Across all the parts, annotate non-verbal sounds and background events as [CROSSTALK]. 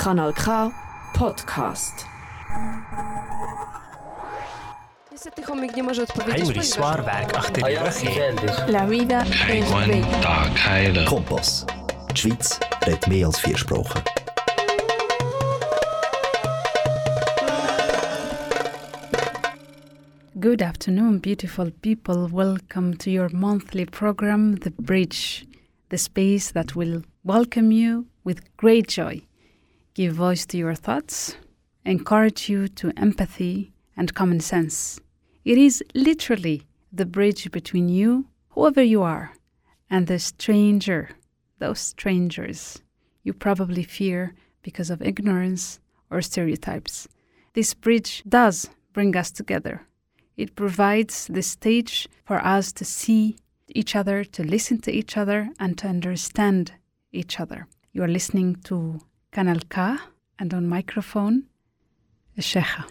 Kanal K Podcast. Niestety chomik nie może odpowiedzieć. Heinrich ponieważ- Zwaarwerk achter die Rüche. La vida es Kein bella. Tag heilen. Kompass. Die Schweiz redet mehr als vier Sprachen. Good afternoon, beautiful people. Welcome to your monthly program, The Bridge, the space that will welcome you with great joy, give voice to your thoughts, encourage you to empathy and common sense. It is literally the bridge between you, whoever you are, and the stranger, those strangers you probably fear because of ignorance or stereotypes. This bridge does bring us together. It provides the stage for us to see each other, to listen to each other, and to understand each other. You are listening to Kanal K, and on microphone, Cheija.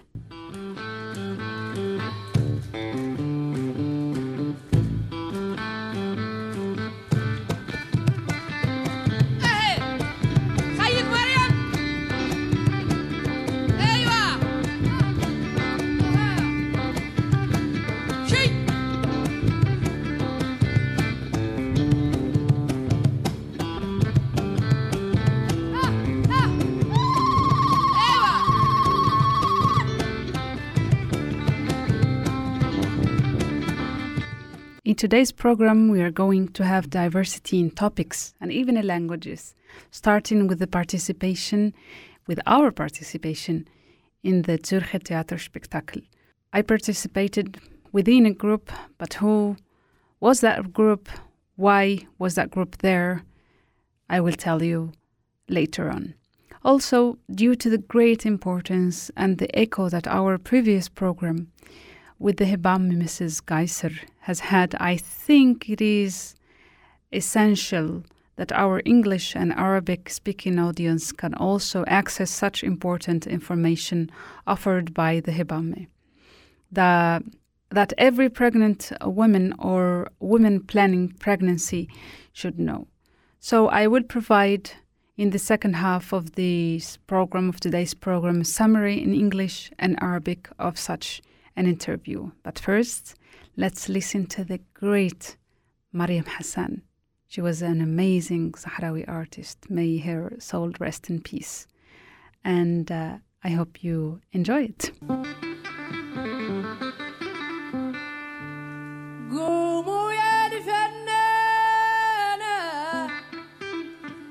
In today's program, we are going to have diversity in topics and even in languages, starting with the participation, with our participation in the Zürcher Theaterspektakel. I participated within a group, but who was that group? Why was that group there? I will tell you later on. Also, due to the great importance and the echo that our previous program with the Hebamme Mrs. Geiser has had, I think it is essential that our English and Arabic speaking audience can also access such important information offered by the Hebamme. The, that every pregnant woman or woman planning pregnancy should know. So I will provide in the second half of this program, of today's program, a summary in English and Arabic of such an interview. But first, let's listen to the great Mariam Hassan. She was an amazing Sahrawi artist. May her soul rest in peace. And uh, I hope you enjoy it. قوموا يا الفنانة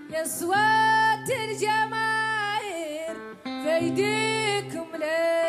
يا صوت الجماهير في ايديكم لمانا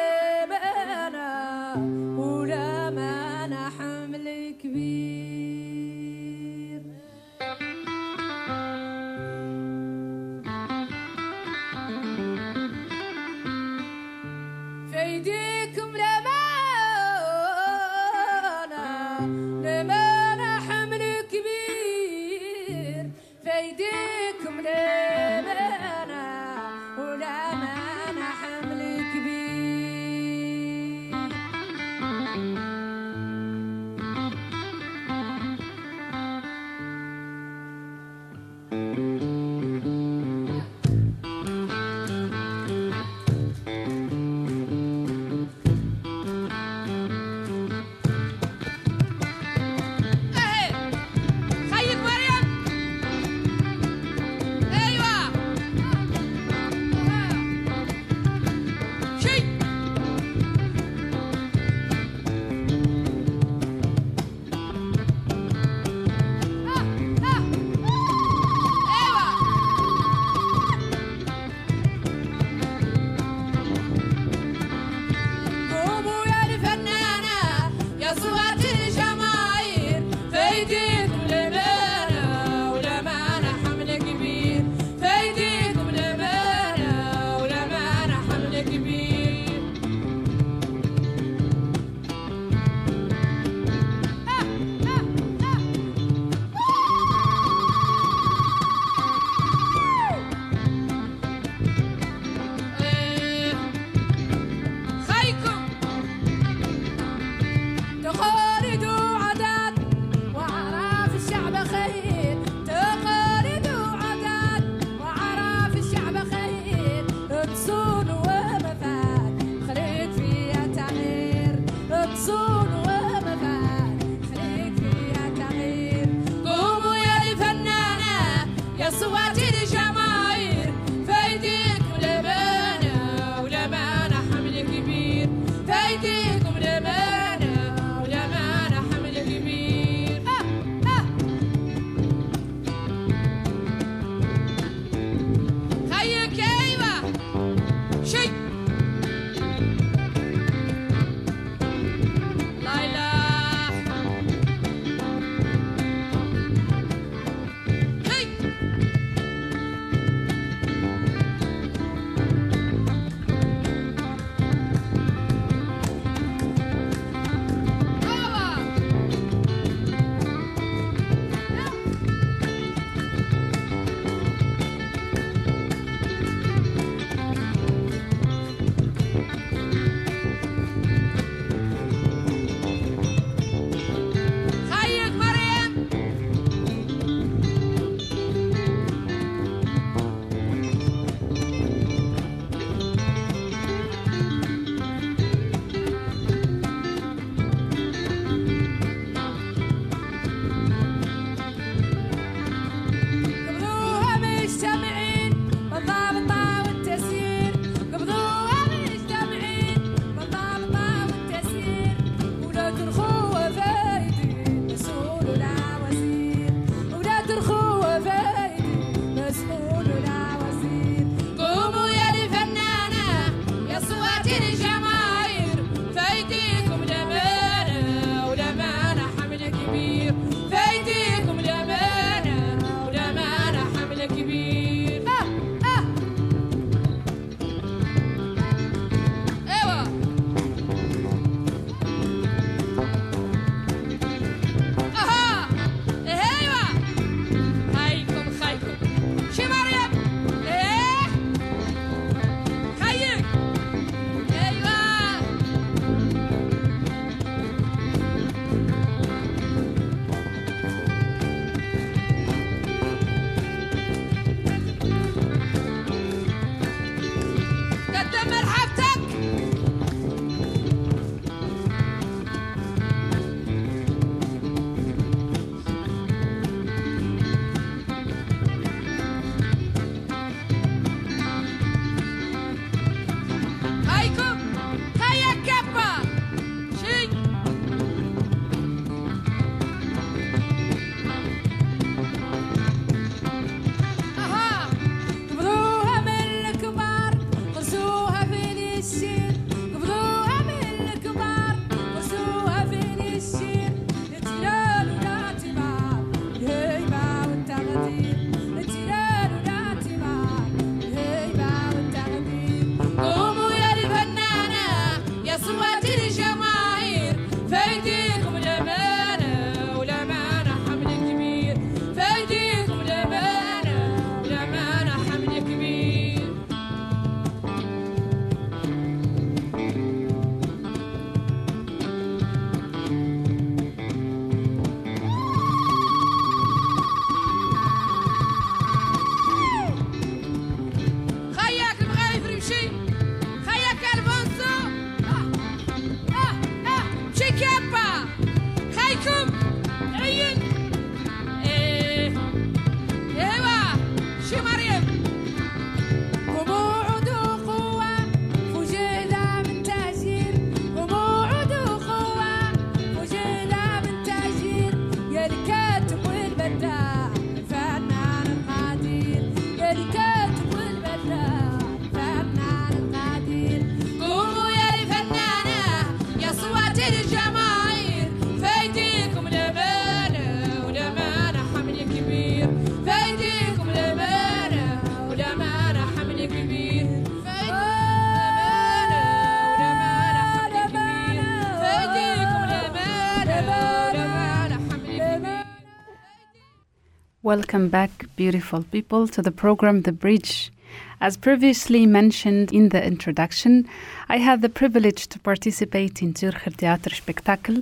Welcome back, beautiful people, to the program The Bridge. As previously mentioned in the introduction, I had the privilege to participate in Zürcher Spectacle,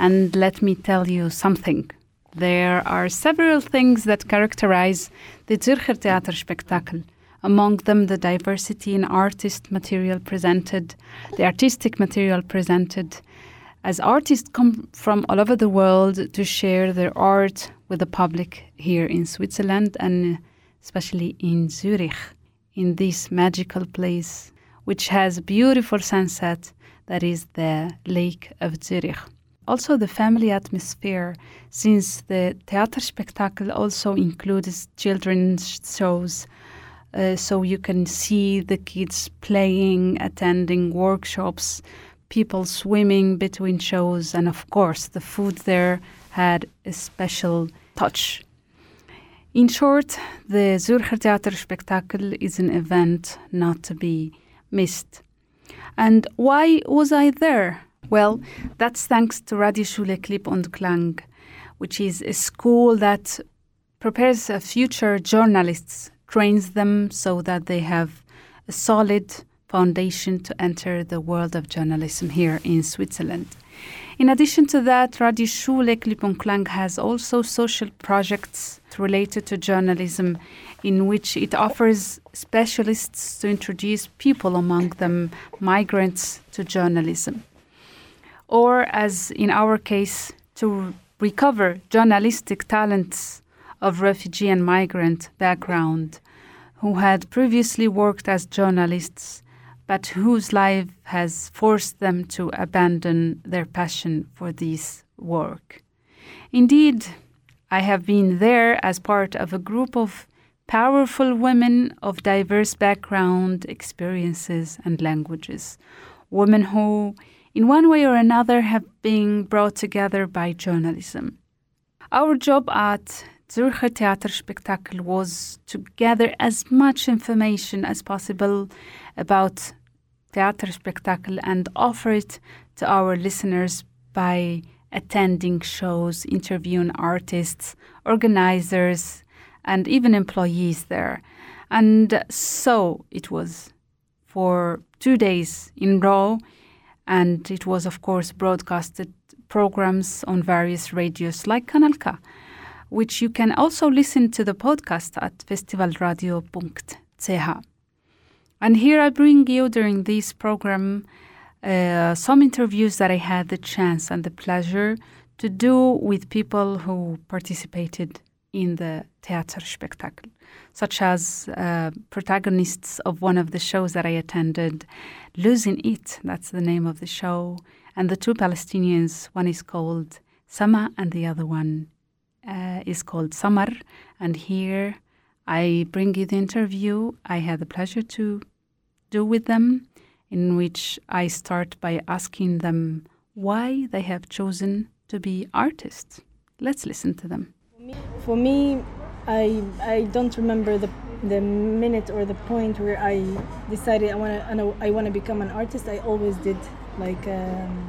and let me tell you something. There are several things that characterize the Zürcher Spectacle. among them the diversity in artist material presented, the artistic material presented, as artists come from all over the world to share their art with the public here in Switzerland and especially in Zurich, in this magical place, which has beautiful sunset that is the Lake of Zurich. Also, the family atmosphere, since the theater spectacle also includes children's shows, uh, so you can see the kids playing, attending workshops, people swimming between shows, and of course, the food there had a special touch. In short, the Zürcher Theaterspektakel is an event not to be missed. And why was I there? Well, that's thanks to Radioschule klipp und Klang, which is a school that prepares future journalists, trains them so that they have a solid foundation to enter the world of journalism here in Switzerland. In addition to that, Radioschule klipp und has also social projects related to journalism in which it offers specialists to introduce people, among them migrants, to journalism. Or, as in our case, to recover journalistic talents of refugee and migrant background who had previously worked as journalists but whose life has forced them to abandon their passion for this work. Indeed, I have been there as part of a group of powerful women of diverse background, experiences, and languages. Women who, in one way or another, have been brought together by journalism. Our job at Zürcher Theaterspektakel was to gather as much information as possible about Theaterspektakel and offer it to our listeners by attending shows, interviewing artists, organizers, and even employees there. And so it was for two days in row, and it was, of course, broadcasted programs on various radios like Kanal K, which you can also listen to the podcast at festivalradio.ch. And here I bring you during this program uh, some interviews that I had the chance and the pleasure to do with people who participated in the theater spectacle, such as uh, protagonists of one of the shows that I attended, Losing It, that's the name of the show, and the two Palestinians, one is called Sama and the other one uh, is called Samar. And here I bring you the interview I had the pleasure to do with them, in which I start by asking them why they have chosen to be artists. Let's listen to them. For me, I I don't remember the the minute or the point where I decided I want to I want to become an artist. I always did like um,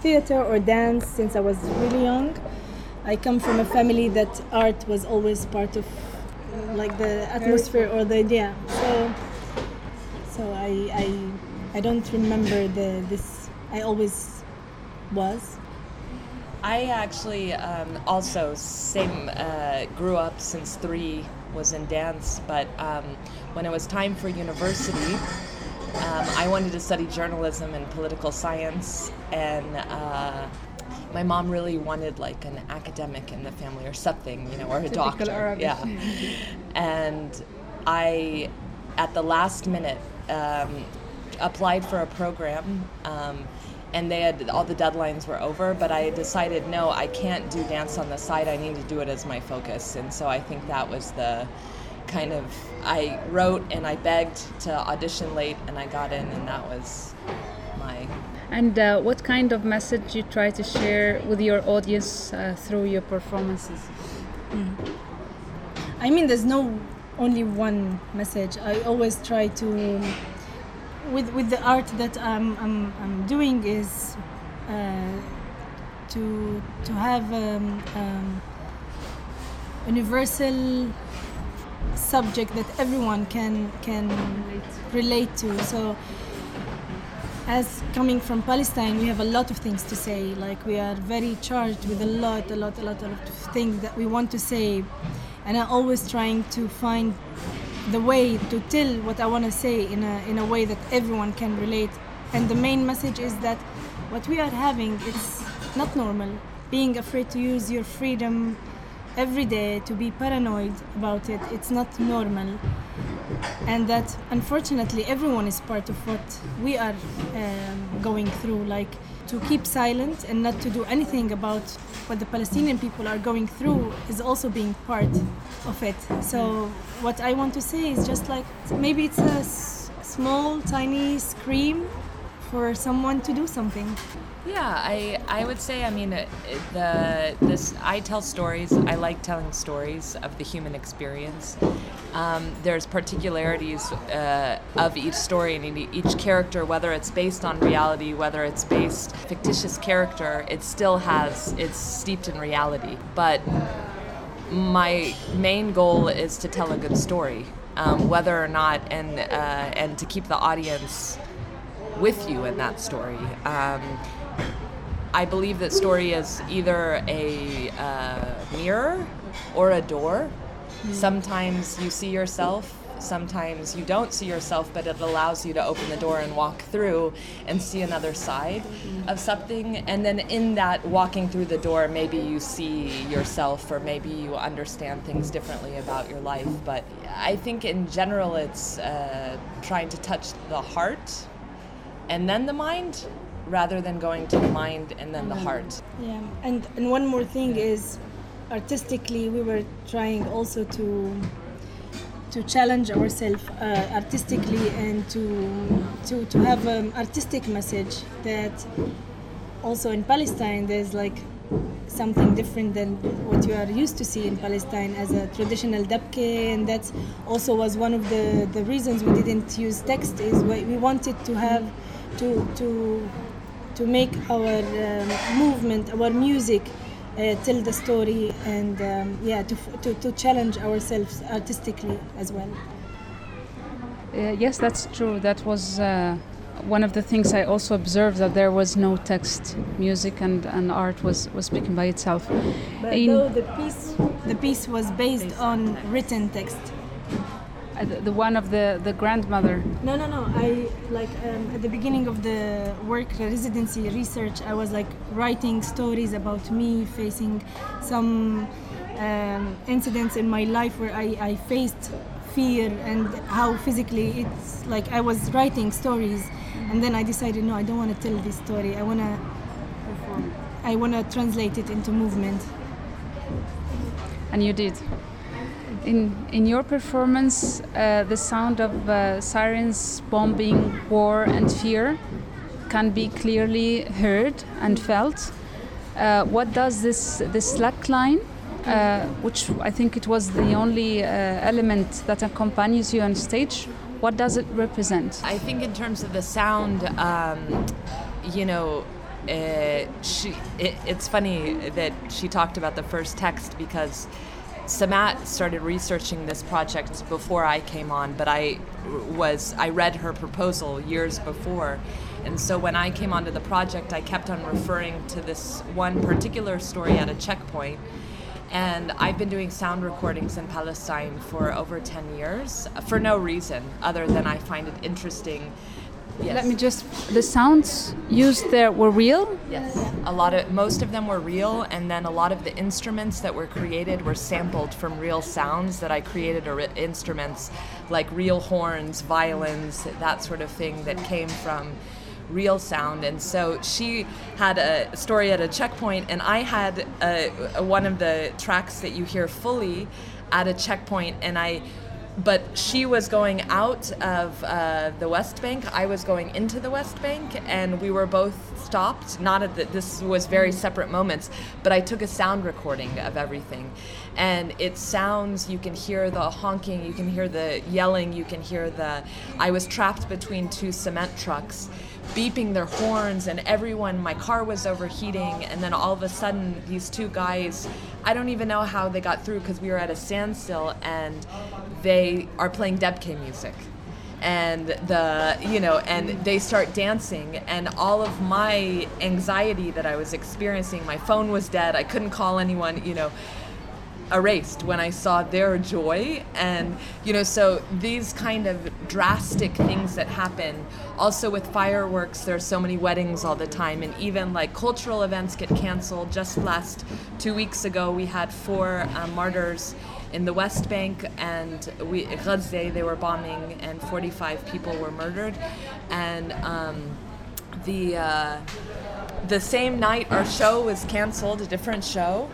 theater or dance since I was really young. I come from a family that art was always part of like the atmosphere or the yeah. So so I I I don't remember the this I always was. I actually um, also same uh, grew up since three was in dance, but um, when it was time for university, um, I wanted to study journalism and political science, and uh, my mom really wanted like an academic in the family or something, you know, or a doctor. Arabic. Yeah, and I, at the last minute, um, applied for a program. Um, and they had all the deadlines were over but i decided no i can't do dance on the side i need to do it as my focus and so i think that was the kind of i wrote and i begged to audition late and i got in and that was And uh, what kind of message you try to share with your audience uh, through your performances? I mean, there's no only one message. I always try to, with with the art that I'm I'm, I'm doing is uh, to to have um, um, universal subject that everyone can can relate to. So as coming from Palestine, we have a lot of things to say. Like we are very charged with a lot, a lot, a lot, a lot of things that we want to say, and I'm always trying to find the way to tell what I want to say in a in a way that everyone can relate. And the main message is that what we are having it's not normal. Being afraid to use your freedom every day to be paranoid about it. It's not normal. And that unfortunately everyone is part of what we are um, going through. Like to keep silent and not to do anything about what the Palestinian people are going through is also being part of it. So what I want to say is just like maybe it's a s- small, tiny scream for someone to do something. Yeah, I I would say I mean the this I tell stories. I like telling stories of the human experience. Um, there's particularities uh, of each story and each character, whether it's based on reality, whether it's based fictitious character. It still has it's steeped in reality, but my main goal is to tell a good story, um, whether or not and uh, and to keep the audience with you in that story. Um, I believe that story is either a uh, mirror or a door. Hmm. Sometimes you see yourself, sometimes you don't see yourself, but it allows you to open the door and walk through and see another side hmm. of something. And then in that walking through the door, maybe you see yourself or maybe you understand things differently about your life. But I think in general, it's uh, trying to touch the heart and then the mind rather than going to the mind and then the hmm. heart. Yeah, and and one more thing is, artistically, we were trying also to to challenge ourselves uh, artistically and to to to have an artistic message that also in Palestine there's like something different than what you are used to see in Palestine as a traditional dabke. And that also was one of the the reasons we didn't use text is we wanted to have to to to make our um, movement, our music, tell the story, and um, yeah, to, to to challenge ourselves artistically as well. Uh, yes, that's true. That was uh, one of the things I also observed that there was no text. Music and, and art was, was speaking by itself. But In- though the piece, the piece was based on written text. The, the one of the, the grandmother. No, no, no. I like um, at the beginning of the work residency research, I was like writing stories about me facing some um, incidents in my life where I, I faced fear and how physically it's like I was writing stories, and then I decided no, I don't want to tell this story. I wanna, I wanna translate it into movement. And you did. In, in your performance, uh, the sound of uh, sirens, bombing, war, and fear can be clearly heard and felt. Uh, what does this, this slack line, uh, which I think it was the only uh, element that accompanies you on stage, what does it represent? I think in terms of the sound, um, you know, uh, she. It, it's funny that she talked about the first text because Samaa started researching this project before I came on, but I was I read her proposal years before. And so when I came onto the project, I kept on referring to this one particular story at a checkpoint. And I've been doing sound recordings in Palestine for over 10 years for no reason other than I find it interesting. Yes. Let me just. The sounds used there were real? Yes. A lot of most of them were real, and then a lot of the instruments that were created were sampled from real sounds that I created or instruments like real horns, violins, that sort of thing that came from real sound. And so she had a story at a checkpoint, and I had a, a, one of the tracks that you hear fully at a checkpoint, and I but she was going out of uh, the West Bank. I was going into the West Bank, and we were both stopped. Not at the, this was very separate moments, but I took a sound recording of everything, and it sounds. You can hear the honking, you can hear the yelling, you can hear the. I was trapped between two cement trucks, beeping their horns, and everyone. My car was overheating, and then all of a sudden, these two guys. I don't even know how they got through because we were at a standstill, and they are playing Debke music. And the you know and they start dancing and all of my anxiety that I was experiencing my phone was dead I couldn't call anyone you know erased when I saw their joy. And, you know, so these kind of drastic things that happen. Also, with fireworks, there's so many weddings all the time, and even like cultural events get canceled. Just last two weeks ago, we had four uh, martyrs in the West Bank and we Gaza they were bombing and 45 people were murdered and um, the uh, the same night our show was canceled a different show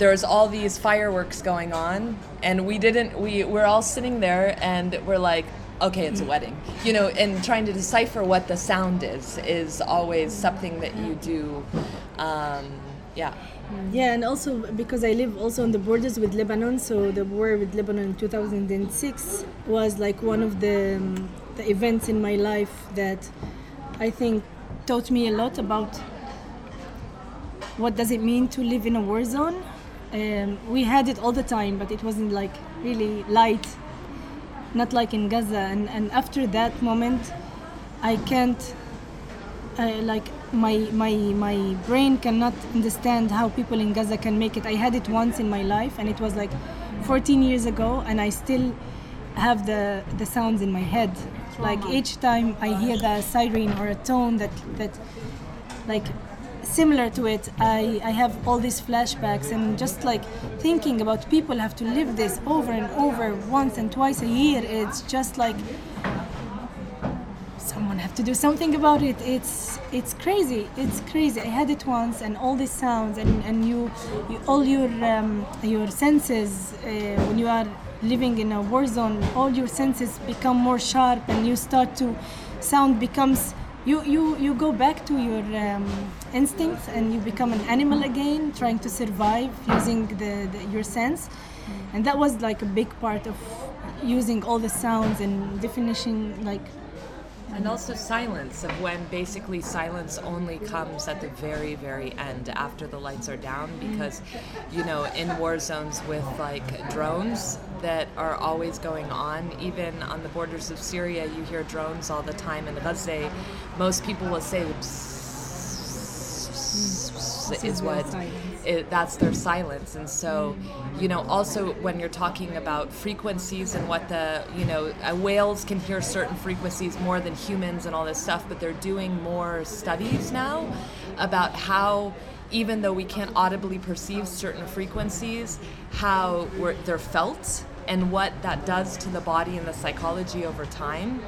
there was all these fireworks going on and we didn't we we're all sitting there and we're like okay it's a wedding. You know and trying to decipher what the sound is is always something that you do um, yeah. Yeah, and also because I live also on the borders with Lebanon, so the war with Lebanon in 2006 was like one of the, um, the events in my life that I think taught me a lot about what does it mean to live in a war zone. Um, we had it all the time, but it wasn't like really light, not like in Gaza. And, and after that moment, I can't uh, like my my my brain cannot understand how people in Gaza can make it. I had it once in my life, and it was like 14 years ago, and I still have the the sounds in my head. Like each time I hear the siren or a tone that that like similar to it, I I have all these flashbacks and just like thinking about people have to live this over and over once and twice a year. It's just like someone have to do something about it it's it's crazy it's crazy i had it once and all these sounds and and you, you all your um, your senses uh, when you are living in a war zone all your senses become more sharp and you start to sound becomes you you you go back to your um, instincts and you become an animal again trying to survive using the, the your sense and that was like a big part of using all the sounds and definition like And also silence of when basically silence only comes at the very, very end after the lights are down mm. because, you know, in war zones with like drones that are always going on, even on the borders of Syria, you hear drones all the time. In Gaza, most people will say is what it, that's their silence. And so you know also when you're talking about frequencies and what the you know uh, whales can hear certain frequencies more than humans and all this stuff but they're doing more studies now about how even though we can't audibly perceive certain frequencies how we're, they're felt and what that does to the body and the psychology over time.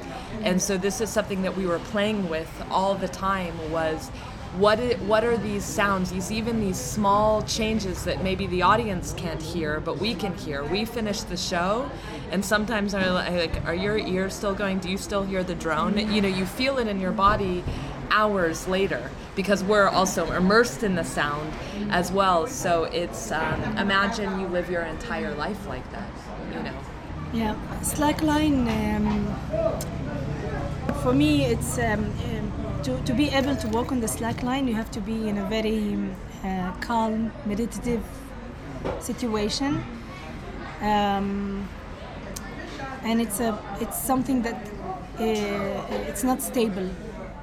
And so this is something that we were playing with all the time was what it, what are these sounds these even these small changes that maybe the audience can't hear but we can hear. We finish the show and sometimes are like are your ears still going? Do you still hear the drone? You know you feel it in your body hours later because we're also immersed in the sound as well. So it's um, imagine you live your entire life like that you know? Yeah, slackline. Um, for me, it's um, to, to be able to walk on the slack line. You have to be in a very uh, calm, meditative situation, um, and it's a it's something that uh, it's not stable.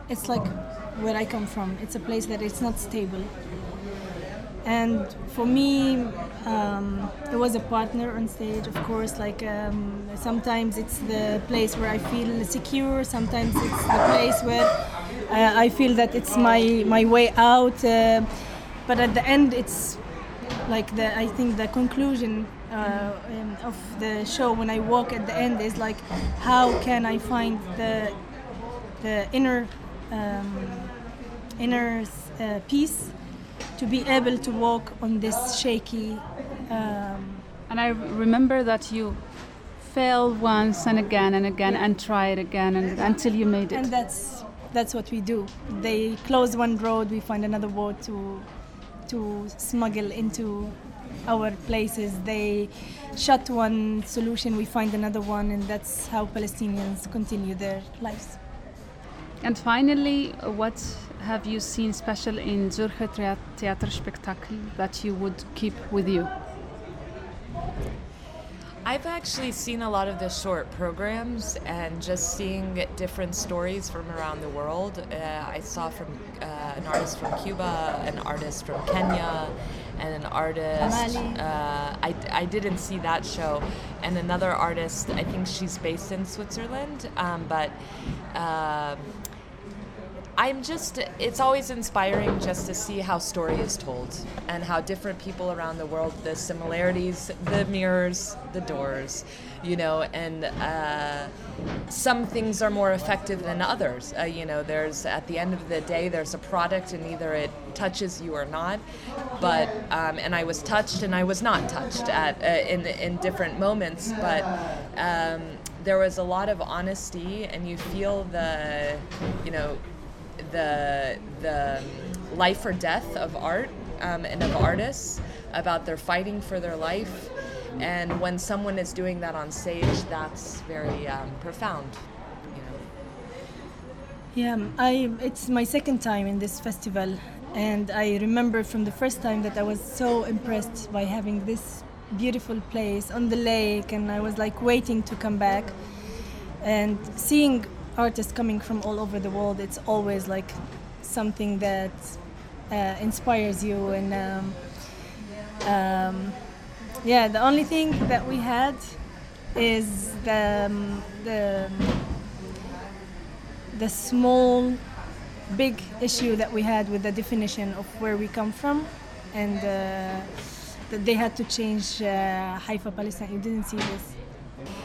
It's like where I come from. It's a place that it's not stable. And for me, um, there was a partner on stage, of course. Like um, sometimes it's the place where I feel secure. Sometimes it's the place where I feel that it's my my way out. Uh, but at the end, it's like the I think the conclusion uh, um, of the show when I walk at the end is like, how can I find the the inner um, inner uh, peace to be able to walk on this shaky. Um, And I remember that you fell once and again and again and tried again and until you made it. and that's that's what we do. They close one road, we find another road to to smuggle into our places. They shut one solution, we find another one, and that's how Palestinians continue their lives. And finally, what have you seen special in Zürcher Theater Theaterspektakel that you would keep with you? I've actually seen a lot of the short programs and just seeing different stories from around the world. Uh, I saw from uh, an artist from Cuba, an artist from Kenya, and an artist. Uh, I, I didn't see that show. And another artist, I think she's based in Switzerland, um, but. I'm just, it's always inspiring just to see how story is told and how different people around the world, the similarities, the mirrors, the doors, you know, and uh, some things are more effective than others. Uh, you know, there's, at the end of the day, there's a product and either it touches you or not. But, um, and I was touched and I was not touched at, uh, in, in different moments, but um, there was a lot of honesty and you feel the, you know, the the life or death of art um, and of artists about their fighting for their life. And when someone is doing that on stage that's very um, profound you know. Yeah, I it's my second time in this festival, and I remember from the first time that I was so impressed by having this beautiful place on the lake, and I was like waiting to come back, and seeing artists coming from all over the world. It's always like something that uh, inspires you, and um, um, yeah, the only thing that we had is the um, the the small big issue that we had with the definition of where we come from and uh, that they had to change uh, Haifa Palestine you didn't see this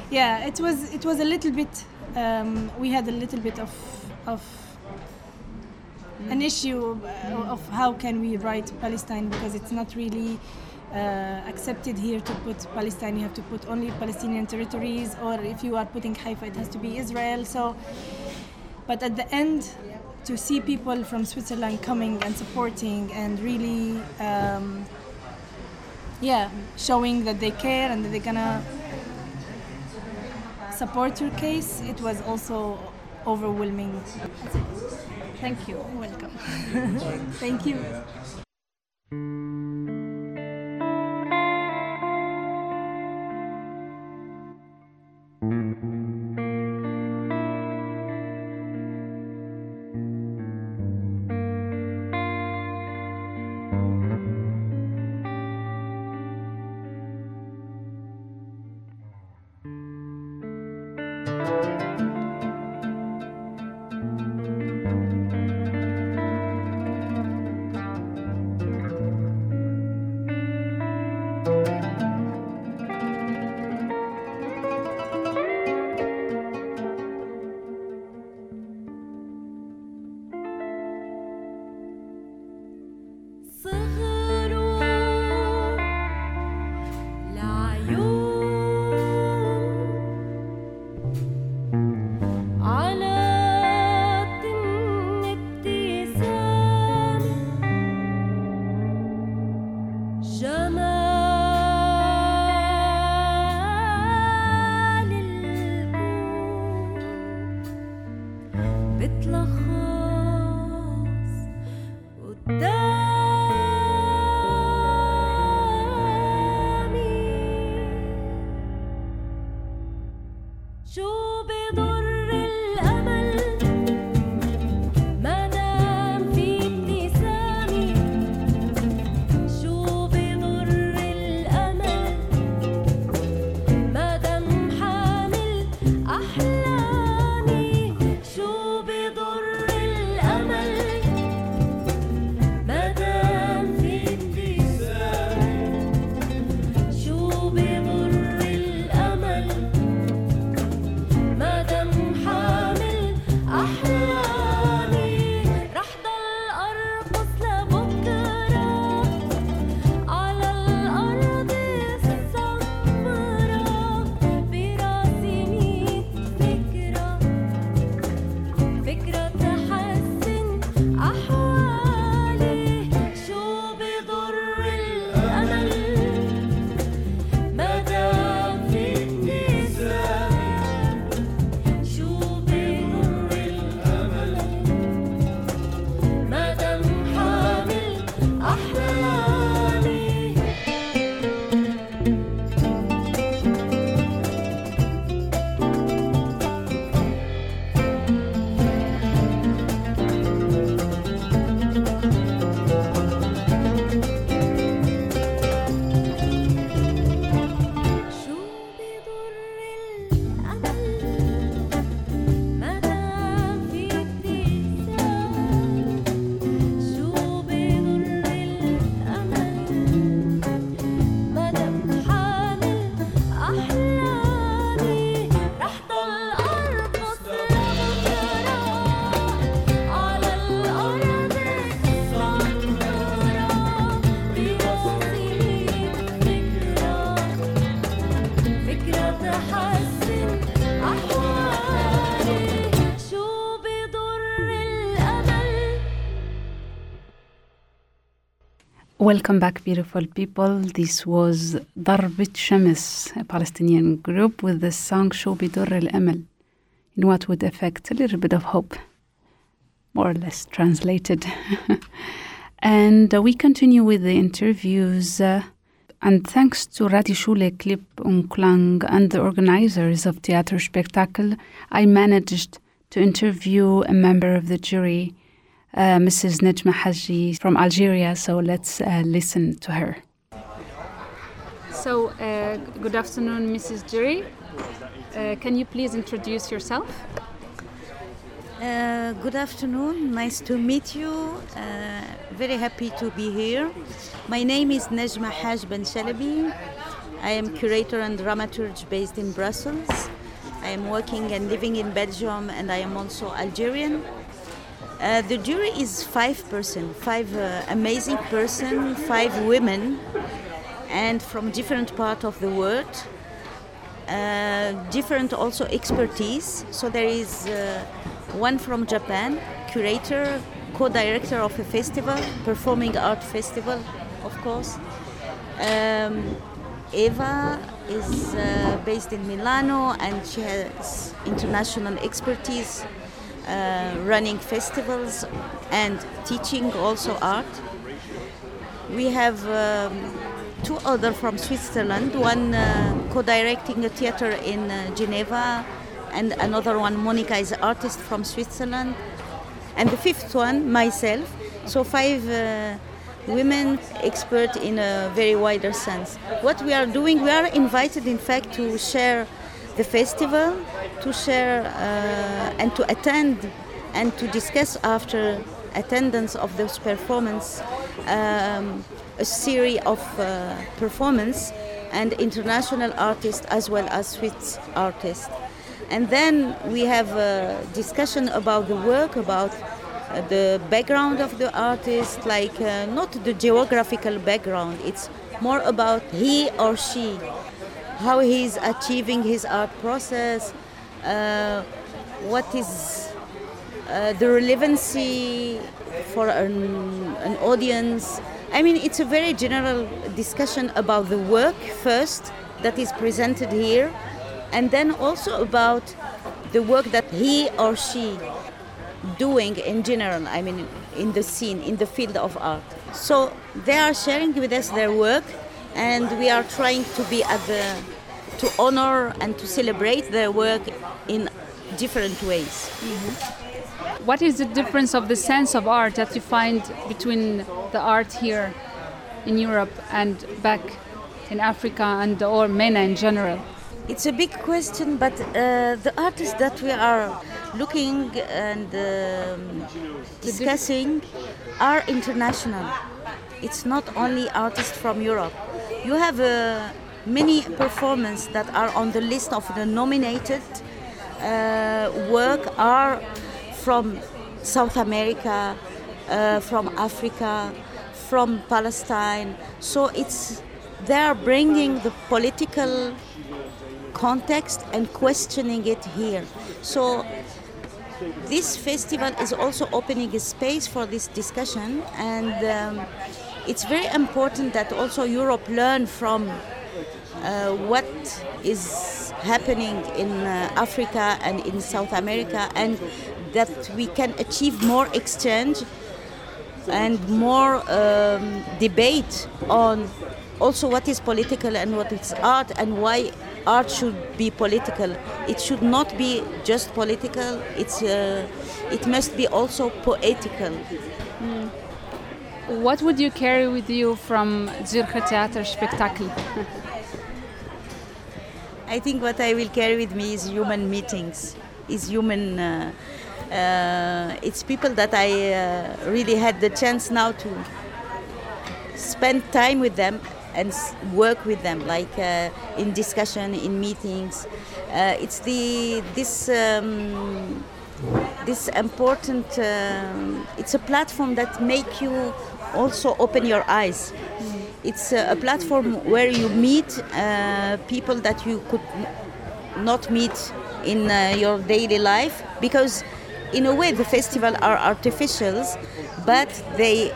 yeah it was it was a little bit um, we had a little bit of of an issue uh, of how can we write Palestine because it's not really uh, accepted here to put Palestine. You have to put only Palestinian territories, or if you are putting Haifa, it has to be Israel. So, but at the end, to see people from Switzerland coming and supporting and really, um, yeah, showing that they care and that they're gonna support your case, it was also overwhelming. Thank you. Welcome. [LAUGHS] Thank you. Welcome back, beautiful people. This was Darbit Shams, a Palestinian group with the song Sho Bidur al Amal, in what would affect a little bit of hope, more or less translated. [LAUGHS] and uh, we continue with the interviews. Uh, and thanks to Radioschule, Clip Unklang, and the organizers of Theaterspektakel, I managed to interview a member of the jury uh, Mrs. Nedjma Hadj from Algeria. So let's uh, listen to her. So, uh, good afternoon, Mrs. Jury. Uh, can you please introduce yourself? Uh, good afternoon. Nice to meet you. Uh, very happy to be here. My name is Nedjma Hadj Benchelabi. I am curator and dramaturge based in Brussels. I am working and living in Belgium, and I am also Algerian. Uh, the jury is five person, five uh, amazing person, five women, and from different part of the world, uh, different also expertise. So there is uh, one from Japan, curator, co-director of a festival, performing art festival, of course. Um, Eva is uh, based in Milano and she has international expertise uh, running festivals and teaching also art. We have um, two other from Switzerland, one uh, co-directing a theater in uh, Geneva and another one, Monica, is an artist from Switzerland. And the fifth one, myself. So five uh, women expert in a very wider sense. What we are doing, we are invited in fact to share the festival, to share uh, and to attend and to discuss after attendance of those performance um, a series of uh, performance and international artists as well as Swiss artists. And then we have a discussion about the work, about uh, the background of the artist, like uh, not the geographical background, it's more about he or she, how he's achieving his art process, uh, what is uh, the relevancy for an, an audience. I mean, it's a very general discussion about the work first that is presented here, and then also about the work that he or she doing in general. I mean, in the scene, in the field of art. So they are sharing with us their work, and we are trying to be at the to honor and to celebrate their work in different ways. What is the difference of the sense of art that you find between the art here in Europe and back in Africa and or MENA in general? It's a big question, but uh, the artists that we are looking and um, discussing are international. It's not only artists from Europe. You have uh, many performances that are on the list of the nominated uh, work are from South America, uh, from Africa, from Palestine. So it's they are bringing the political context and questioning it here. So this festival is also opening a space for this discussion, and um, it's very important that also Europe learn from uh, what is happening in uh, Africa and in South America, and that we can achieve more exchange and more um, debate on also what is political and what is art and why art should be political. It should not be just political. It's uh, it must be also poetical. What would you carry with you from Zürcher Theaterspektakel? [LAUGHS] I think what I will carry with me is human meetings, is human. Uh, uh, it's people that I uh, really had the chance now to spend time with them and work with them, like uh, in discussion, in meetings. Uh, it's the this um, this important. Um, it's a platform that make you also open your eyes. It's a, platform where you meet uh, people that you could not meet in uh, your daily life because in a way the festival are artificials but they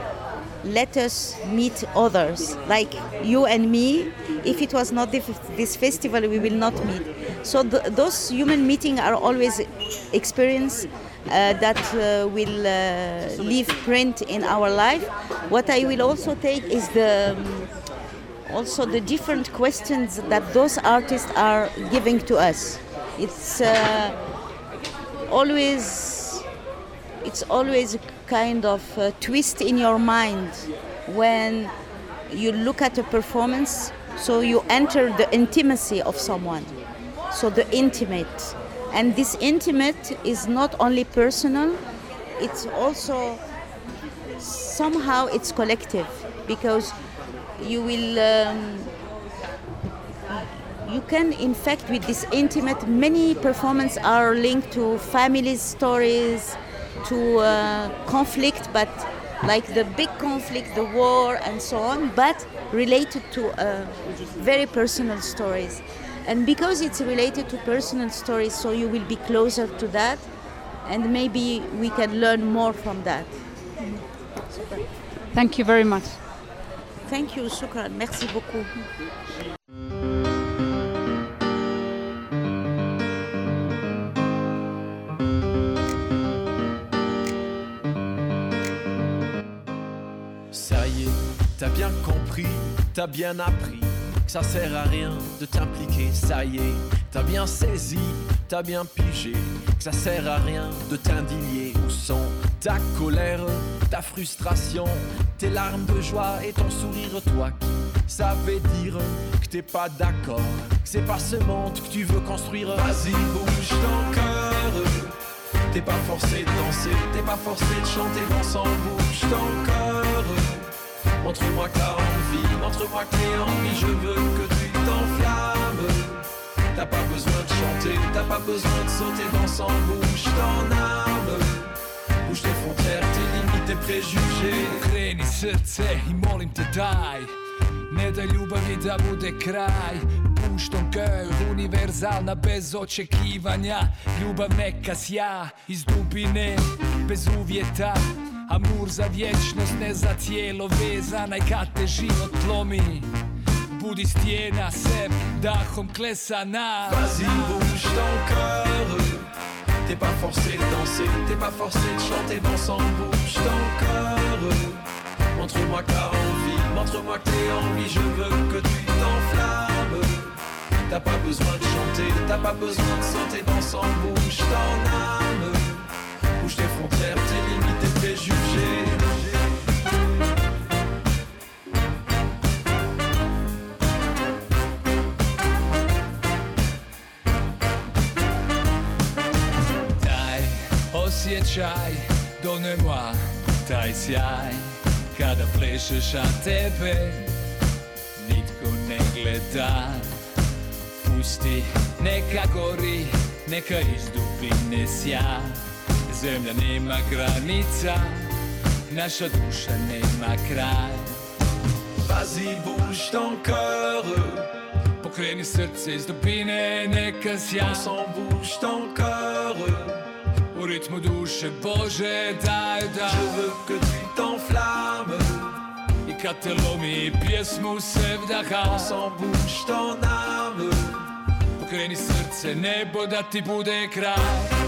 let us meet others like you and me if it was not this, festival we will not meet so th- those human meetings are always experience that uh, will uh, leave print in our life. What i will also take is the um, also the different questions that those artists are giving to us. It's uh, always it's always a kind of uh, twist in your mind when you look at a performance so you enter the intimacy of someone so the intimate and this intimate is not only personal it's also somehow it's collective because you will um, you can in fact with this intimate. Many performances are linked to family stories to uh, conflict but like the big conflict the war and so on but related to uh, very personal stories and because it's related to personal stories so you will be closer to that. And maybe we can learn more from that. Thank you very much. thank you shukran. Merci beaucoup. Ça y est, t'as bien compris, t'as bien appris que ça sert à rien de t'impliquer. Ça y est, t'as bien saisi, t'as bien pigé que ça sert à rien de t'indigner. Où sont ta colère, ta frustration, tes larmes de joie et ton sourire, toi qui savais dire que t'es pas d'accord, que c'est pas ce monde que tu veux construire. Vas-y, bouge ton cœur. T'es pas forcé de danser, t'es pas forcé de chanter, ensemble bouge ton cœur. Montre-moi t'as envie, montre-moi que t'es envie, je veux que tu t'enflammes. T'as pas besoin de chanter, t'as pas besoin de sauter, ensemble bouge ton âme. Bouge tes frontières, tes limites, tes préjugés. Kreni srce i molim te daj Ne da ljubavi da bude kraj Puštom kao univerzalna bez očekivanja Ljubav neka sja iz dubine bez uvjeta Amur za vječnost ne za cijelo vezana I kad te život lomi Budi klesana Vas-y, bouge ton cœur. T'es pas forcé de danser, t'es pas forcé de chanter, ensemble bouge ton cœur. Montre-moi que t'as envie, montre-moi que t'es envie, je veux que tu t'enflammes. T'as pas besoin de chanter, t'as pas besoin de sauter, ensemble bouge ton âme. Bouge tes frontières, osjećaj, donema taj sjaj Kada plešeš, a tebe nitko ne gleda Pusti, neka gori, neka iz dubine sja Zemlja nema granica, naša duša nema kraj Vas-y, bouge ton cœur. Pokreni srce iz dubine, neka sja Ensemble bouge ton cœur. U ritmu duše Bože, daj, daj Je veux que tu t'enflammes. I kad te lomi pjesmu se vdaha bouge ton âme. Pokreni srce, nebo da ti bude kraj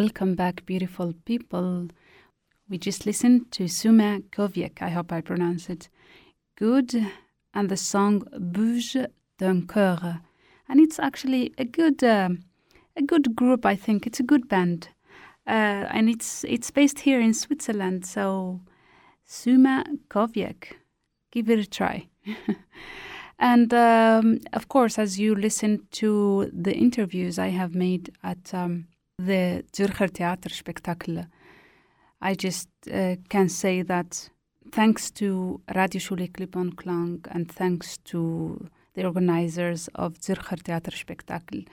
Welcome back, beautiful people. We just listened to Suma Koviek, I hope I pronounce it good, and the song Bouge ton Coeur. And it's actually a good, uh, a good group, I think. It's a good band. Uh, and it's, it's based here in Switzerland, so Suma Koviek. Give it a try. [LAUGHS] and um, of course, as you listen to the interviews I have made at um, the Zürcher Theaterspektakel, I just uh, can say that thanks to Radioschule klipp und klang and thanks to the organizers of Zürcher Theaterspektakel,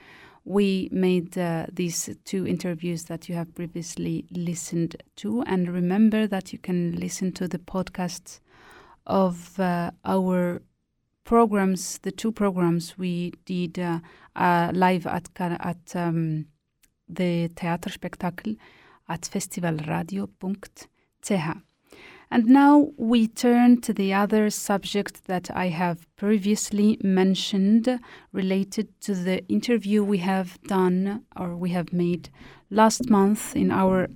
we made uh, these two interviews that you have previously listened to. And remember that you can listen to the podcasts of uh, our programs, the two programs we did uh, uh, live at, at um, the theater spectacle at festivalradio.ch. And now we turn to the other subject that I have previously mentioned related to the interview we have done or we have made last month in our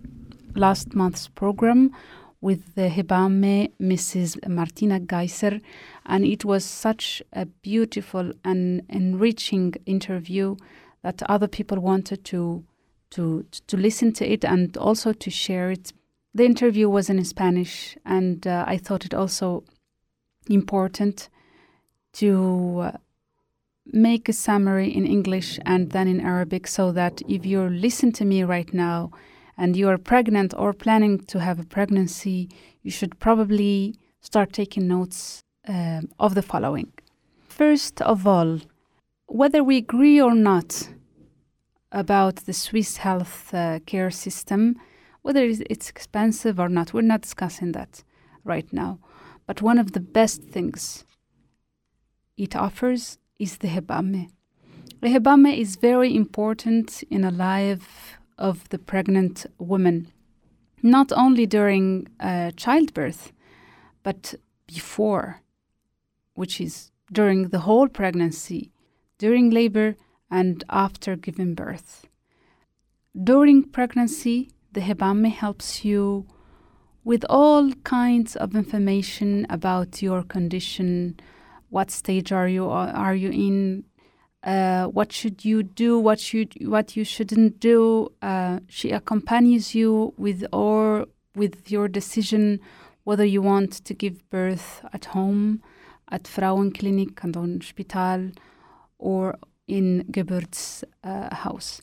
last month's program with the Hebamme Mrs. Martina Geiser. And it was such a beautiful and enriching interview that other people wanted to to to listen to it and also to share it the interview was in Spanish, and uh, I thought it also important to uh, make a summary in English and then in Arabic so that if you listen to me right now and you are pregnant or planning to have a pregnancy, you should probably start taking notes um, of the following. First of all, whether we agree or not about the Swiss health uh, care system, whether it's expensive or not, we're not discussing that right now. But one of the best things it offers is the hebamme. The hebamme is very important in the life of the pregnant woman, not only during uh, childbirth, but before, which is during the whole pregnancy, during labor, and after giving birth. During pregnancy, the Hebamme helps you with all kinds of information about your condition. What stage are you are you in? Uh, what should you do? What should what you shouldn't do? Uh, she accompanies you with or with your decision whether you want to give birth at home, at Frauenklinik, Kanton Spital, or in Geburtshaus. Uh, house.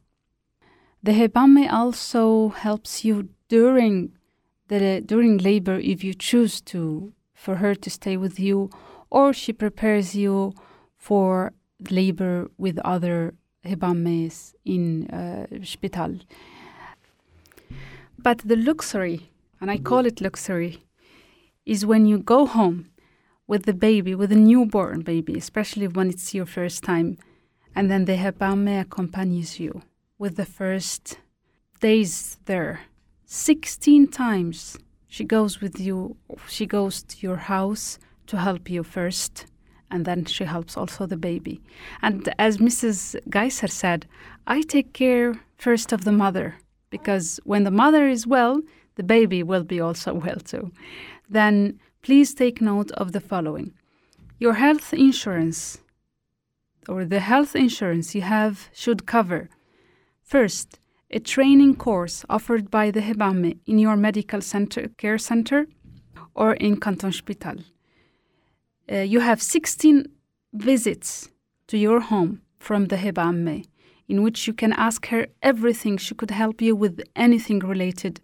The Hebamme also helps you during the during labor if you choose to for her to stay with you, or she prepares you for labor with other Hebammes in uh, Spital. But the luxury, and I call it luxury, is when you go home with the baby, with a newborn baby, especially when it's your first time, and then the Hebamme accompanies you with the first days there. 16 times she goes with you, she goes to your house to help you first, and then she helps also the baby. And as Mrs. Geiser said, I take care first of the mother, because when the mother is well, the baby will be also [LAUGHS] well too. Then please take note of the following your health insurance or the health insurance you have should cover First, a training course offered by the Hebamme in your medical center, care center or in Canton Spital. Uh, you have 16 visits to your home from the Hebamme in which you can ask her everything. She could help you with anything related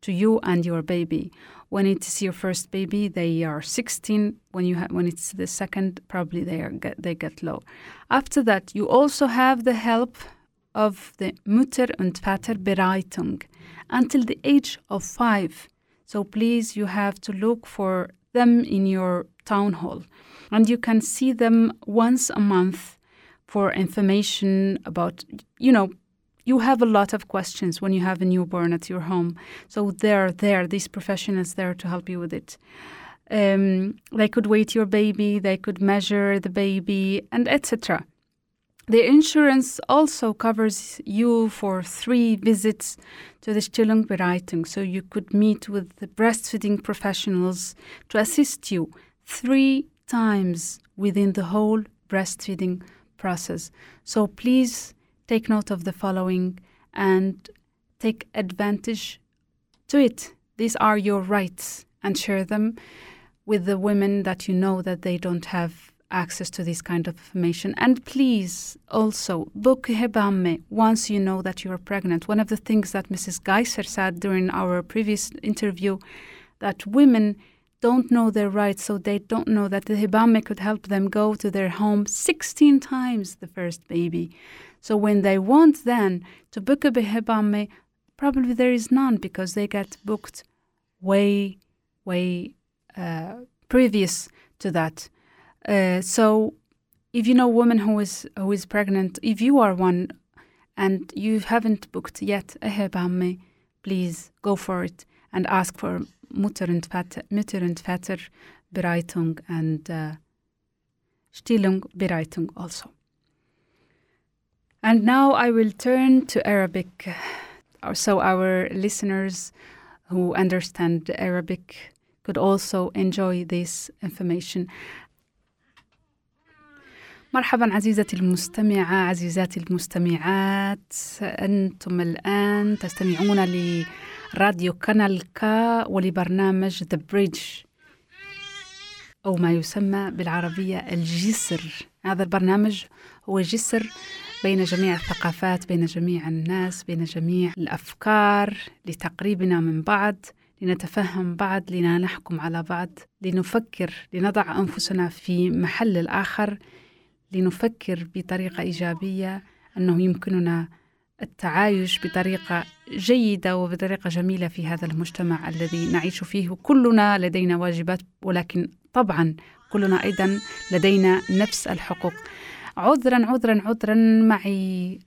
to you and your baby. When it is your first baby, they are 16. When you ha- when it's the second, probably they are get, they get low. After that, you also have the help of the Mutter und Vater Bereitung until the age of five. So please, you have to look for them in your town hall. And you can see them once a month for information about, you know, you have a lot of questions when you have a newborn at your home. So they're there, these professionals there to help you with it. Um, they could weight your baby, they could measure the baby, and etc. The insurance also covers you for three visits to the Stillungbereitung, so you could meet with the breastfeeding professionals to assist you three times within the whole breastfeeding process. So please take note of the following and take advantage to it. These are your rights and share them with the women that you know that they don't have access to this kind of information. And please also book Hebamme once you know that you're pregnant. One of the things that Mrs. Geiser said during our previous interview that women don't know their rights, so they don't know that the Hebamme could help them go to their home 16 times the first baby. So when they want then to book a Hebamme, probably there is none because they get booked way, way uh, previous to that. Uh, so if you know a woman who is who is pregnant, if you are one and you haven't booked yet a Hebamme, please go for it and ask for Mutter und Vater, Mütter und Väter Bereitung and uh, Stillung Bereitung also. And now I will turn to Arabic, uh, so our listeners who understand Arabic could also enjoy this information. مرحبا عزيزتي المستمعة عزيزاتي المستمعات أنتم الآن تستمعون لراديو كانال كا ولبرنامج The Bridge أو ما يسمى بالعربية الجسر هذا البرنامج هو جسر بين جميع الثقافات بين جميع الناس بين جميع الأفكار لتقريبنا من بعض لنتفهم بعض لنحكم على بعض لنفكر لنضع أنفسنا في محل الآخر لنفكر بطريقة إيجابية أنه يمكننا التعايش بطريقة جيدة وبطريقة جميلة في هذا المجتمع الذي نعيش فيه. كلنا لدينا واجبات ولكن طبعا كلنا أيضا لدينا نفس الحقوق. عذرا عذرا عذرا معي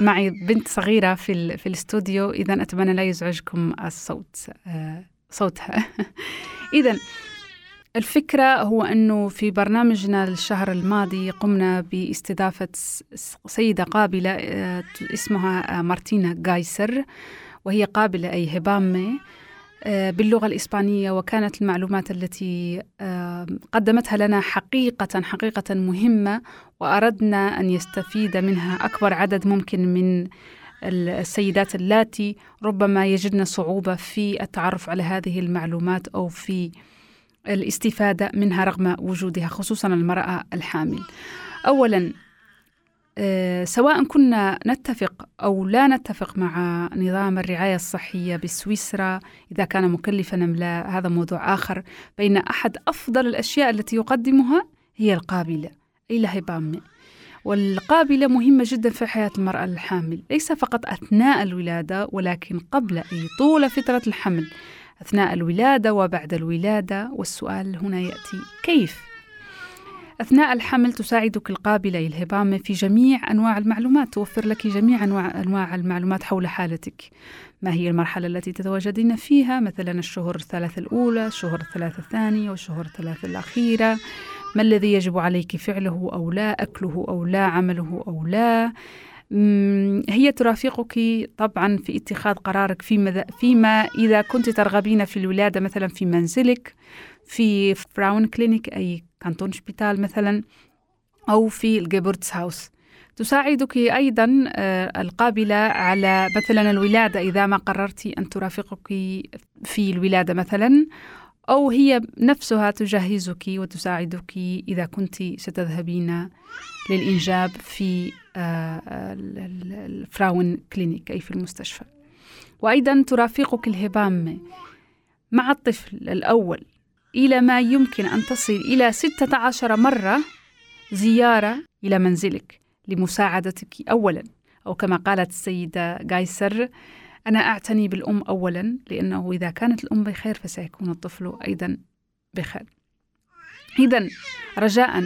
معي بنت صغيرة في ال... في الاستوديو. إذا أتمنى لا يزعجكم الصوت آه صوتها. [LAUGHS] إذا الفكرة هو أنه في برنامجنا الشهر الماضي قمنا باستضافة سيدة قابلة اسمها مارتينا جايسر وهي قابلة أي هبامة باللغة الإسبانية وكانت المعلومات التي قدمتها لنا حقيقة حقيقة مهمة وأردنا أن يستفيد منها أكبر عدد ممكن من السيدات اللاتي ربما يجدن صعوبة في التعرف على هذه المعلومات أو في الاستفادة منها رغم وجودها خصوصا المرأة الحامل. أولا سواء كنا نتفق أو لا نتفق مع نظام الرعاية الصحية بسويسرا إذا كان مكلفا أم لا هذا موضوع آخر. بين أحد أفضل الأشياء التي يقدمها هي القابلة أي لهبامة والقابلة مهمة جدا في حياة المرأة الحامل ليس فقط أثناء الولادة ولكن قبل أي طول فترة الحمل. أثناء الولادة وبعد الولادة والسؤال هنا يأتي كيف؟ أثناء الحمل تساعدك القابلة الهبامة في جميع أنواع المعلومات. توفر لك جميع أنواع, أنواع المعلومات حول حالتك. ما هي المرحلة التي تتواجدين فيها؟ مثلا الشهور الثلاث الأولى الشهور الثلاث الثانية والشهور الثلاث الأخيرة. ما الذي يجب عليك فعله أو لا؟ أكله أو لا؟ عمله أو لا؟ هي ترافقك طبعا في اتخاذ قرارك فيما, فيما إذا كنت ترغبين في الولادة مثلا في منزلك. في فراون كلينيك أي كانتون شبيتال مثلا أو في الجيبورتس هاوس تساعدك أيضا القابلة على مثلا الولادة إذا ما قررت أن ترافقك في الولادة مثلا أو هي نفسها تجهزك وتساعدك إذا كنت ستذهبين للإنجاب في الفراون كلينيك أي في المستشفى. وأيضا ترافقك الهبام مع الطفل الأول. إلى ما يمكن أن تصل إلى 16 مرة زيارة إلى منزلك لمساعدتك أولا. أو كما قالت السيدة جايسر أنا أعتني بالأم أولا لأنه إذا كانت الأم بخير فسيكون الطفل أيضا بخير. إذا رجاء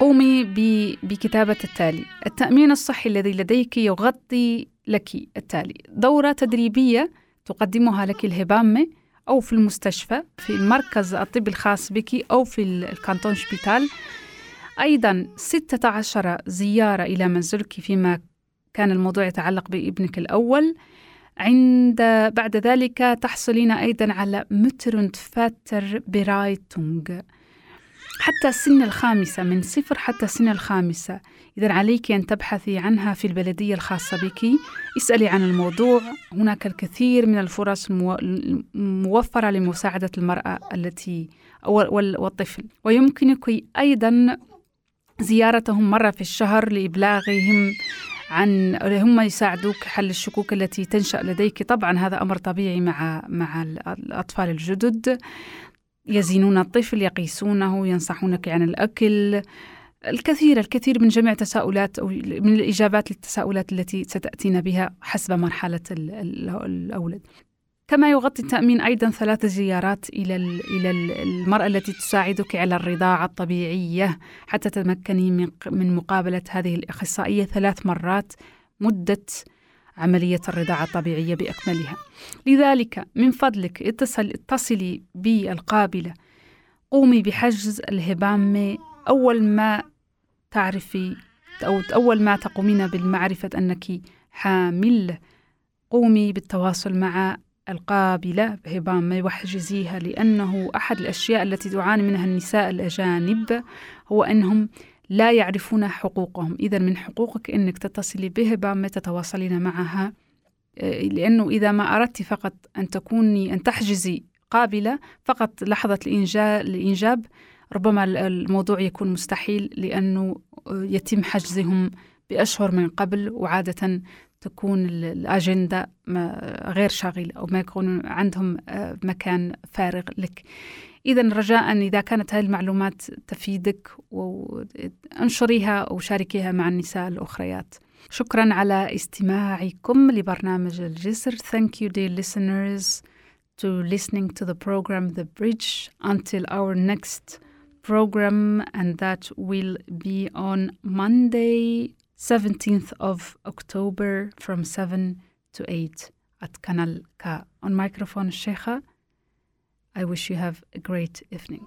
قومي بكتابة التالي. التأمين الصحي الذي لديك يغطي لك التالي. دورة تدريبية تقدمها لك الهبامة أو في المستشفى في المركز الطبي الخاص بك أو في الكانتون شبيتال. أيضا 16 زيارة إلى منزلك فيما كان الموضوع يتعلق بابنك الأول. عند بعد ذلك تحصلين أيضا على مترند فاتر برايتونغ. حتى السن الخامسة من صفر حتى السن الخامسة. إذا عليك أن تبحثي عنها في البلدية الخاصة بك. اسألي عن الموضوع. هناك الكثير من الفرص الموفرة لمساعدة المرأة التي والطفل. ويمكنك أيضا زيارتهم مرة في الشهر لإبلاغهم عن هم يساعدوك حل الشكوك التي تنشأ لديك. طبعا هذا أمر طبيعي مع مع الأطفال الجدد. يزينون الطفل يقيسونه ينصحونك عن الأكل. الكثير الكثير من جميع تساؤلات أو من الإجابات للتساؤلات التي ستأتينا بها حسب مرحلة الأولاد. كما يغطي التأمين أيضا ثلاث زيارات إلى إلى المرأة التي تساعدك على الرضاعة الطبيعية حتى تتمكني من مقابلة هذه الأخصائية ثلاث مرات مدة عملية الرضاعة الطبيعية بأكملها. لذلك من فضلك اتصل اتصلي بالقابلة. قومي بحجز الهبامة أول ما تعرفي أو أول ما تقومين بالمعرفة أنك حامل. قومي بالتواصل مع القابلة بهبامة واحجزيها لأنه أحد الأشياء التي تعاني منها النساء الأجانب هو أنهم لا يعرفون حقوقهم. إذا من حقوقك أنك تتصلي بهبامة تتواصلين معها لأنه إذا ما أردت فقط أن تكوني أن تحجزي قابلة فقط لحظة الإنجاب ربما الموضوع يكون مستحيل لأنه يتم حجزهم بأشهر من قبل وعادة تكون الأجندة غير شاغلة أو ما يكون عندهم مكان فارغ لك. إذا رجاء إذا كانت هذه المعلومات تفيدك وانشريها وشاركيها مع النساء الأخريات شكرا على استماعكم لبرنامج الجسر Thank you dear listeners to listening to the program The Bridge until our next program and that will be on Monday 17th of October from 7 to 8 at Kanal K. On microphone Sheikha, I wish you have a great evening.